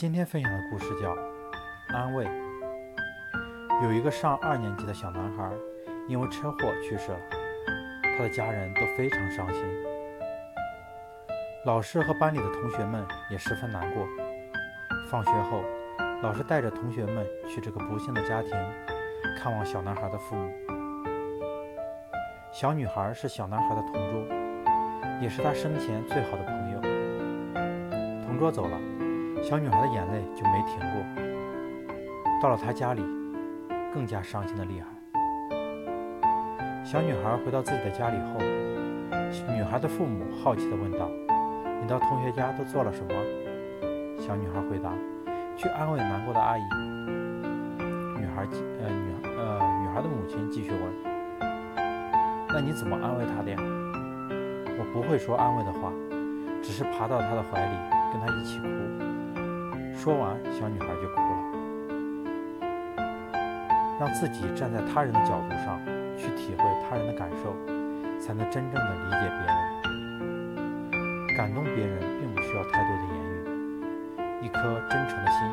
今天分享的故事叫《安慰》。有一个上二年级的小男孩，因为车祸去世了，他的家人都非常伤心，老师和班里的同学们也十分难过。放学后，老师带着同学们去这个不幸的家庭看望小男孩的父母。小女孩是小男孩的同桌，也是他生前最好的朋友。同桌走了，小女孩的眼泪就没停过。到了她家里，更加伤心的厉害。小女孩回到自己的家里后，女孩的父母好奇地问道：“你到同学家都做了什么？”小女孩回答：“去安慰难过的阿姨。”女孩呃女呃女孩的母亲继续问：“那你怎么安慰她的呀？”我不会说安慰的话，只是爬到她的怀里，跟她一起哭。说完，小女孩就哭了。让自己站在他人的角度上去体会他人的感受，才能真正的理解别人。感动别人并不需要太多的言语。一颗真诚的心